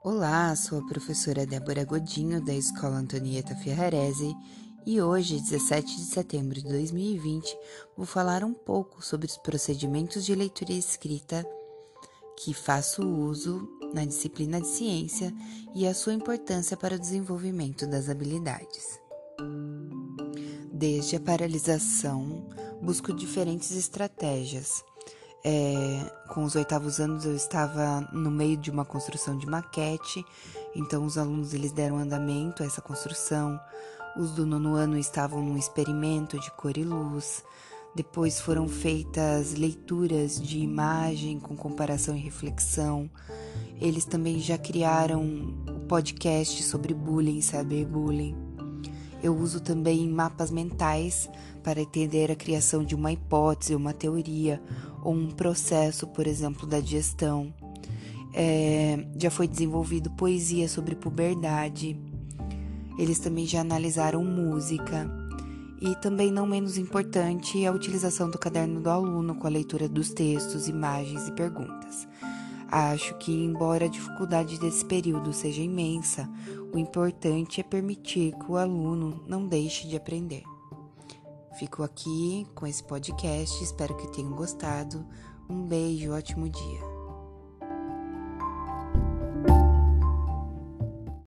Olá, sou a professora Débora Godinho da Escola Antonieta Ferrarese e hoje, 17 de setembro de 2020, vou falar um pouco sobre os procedimentos de leitura e escrita que faço uso na disciplina de ciência e a sua importância para o desenvolvimento das habilidades. Desde a paralisação, busco diferentes estratégias é, com os oitavos anos eu estava no meio de uma construção de maquete, então os alunos eles deram andamento a essa construção. Os do nono ano estavam num experimento de cor e luz. Depois foram feitas leituras de imagem com comparação e reflexão. Eles também já criaram o podcast sobre bullying, saber bullying. Eu uso também mapas mentais para entender a criação de uma hipótese, uma teoria ou um processo, por exemplo, da digestão. É, já foi desenvolvido poesia sobre puberdade. Eles também já analisaram música. E também, não menos importante, a utilização do caderno do aluno com a leitura dos textos, imagens e perguntas. Acho que, embora a dificuldade desse período seja imensa, o importante é permitir que o aluno não deixe de aprender. Fico aqui com esse podcast, espero que tenham gostado. Um beijo, ótimo dia.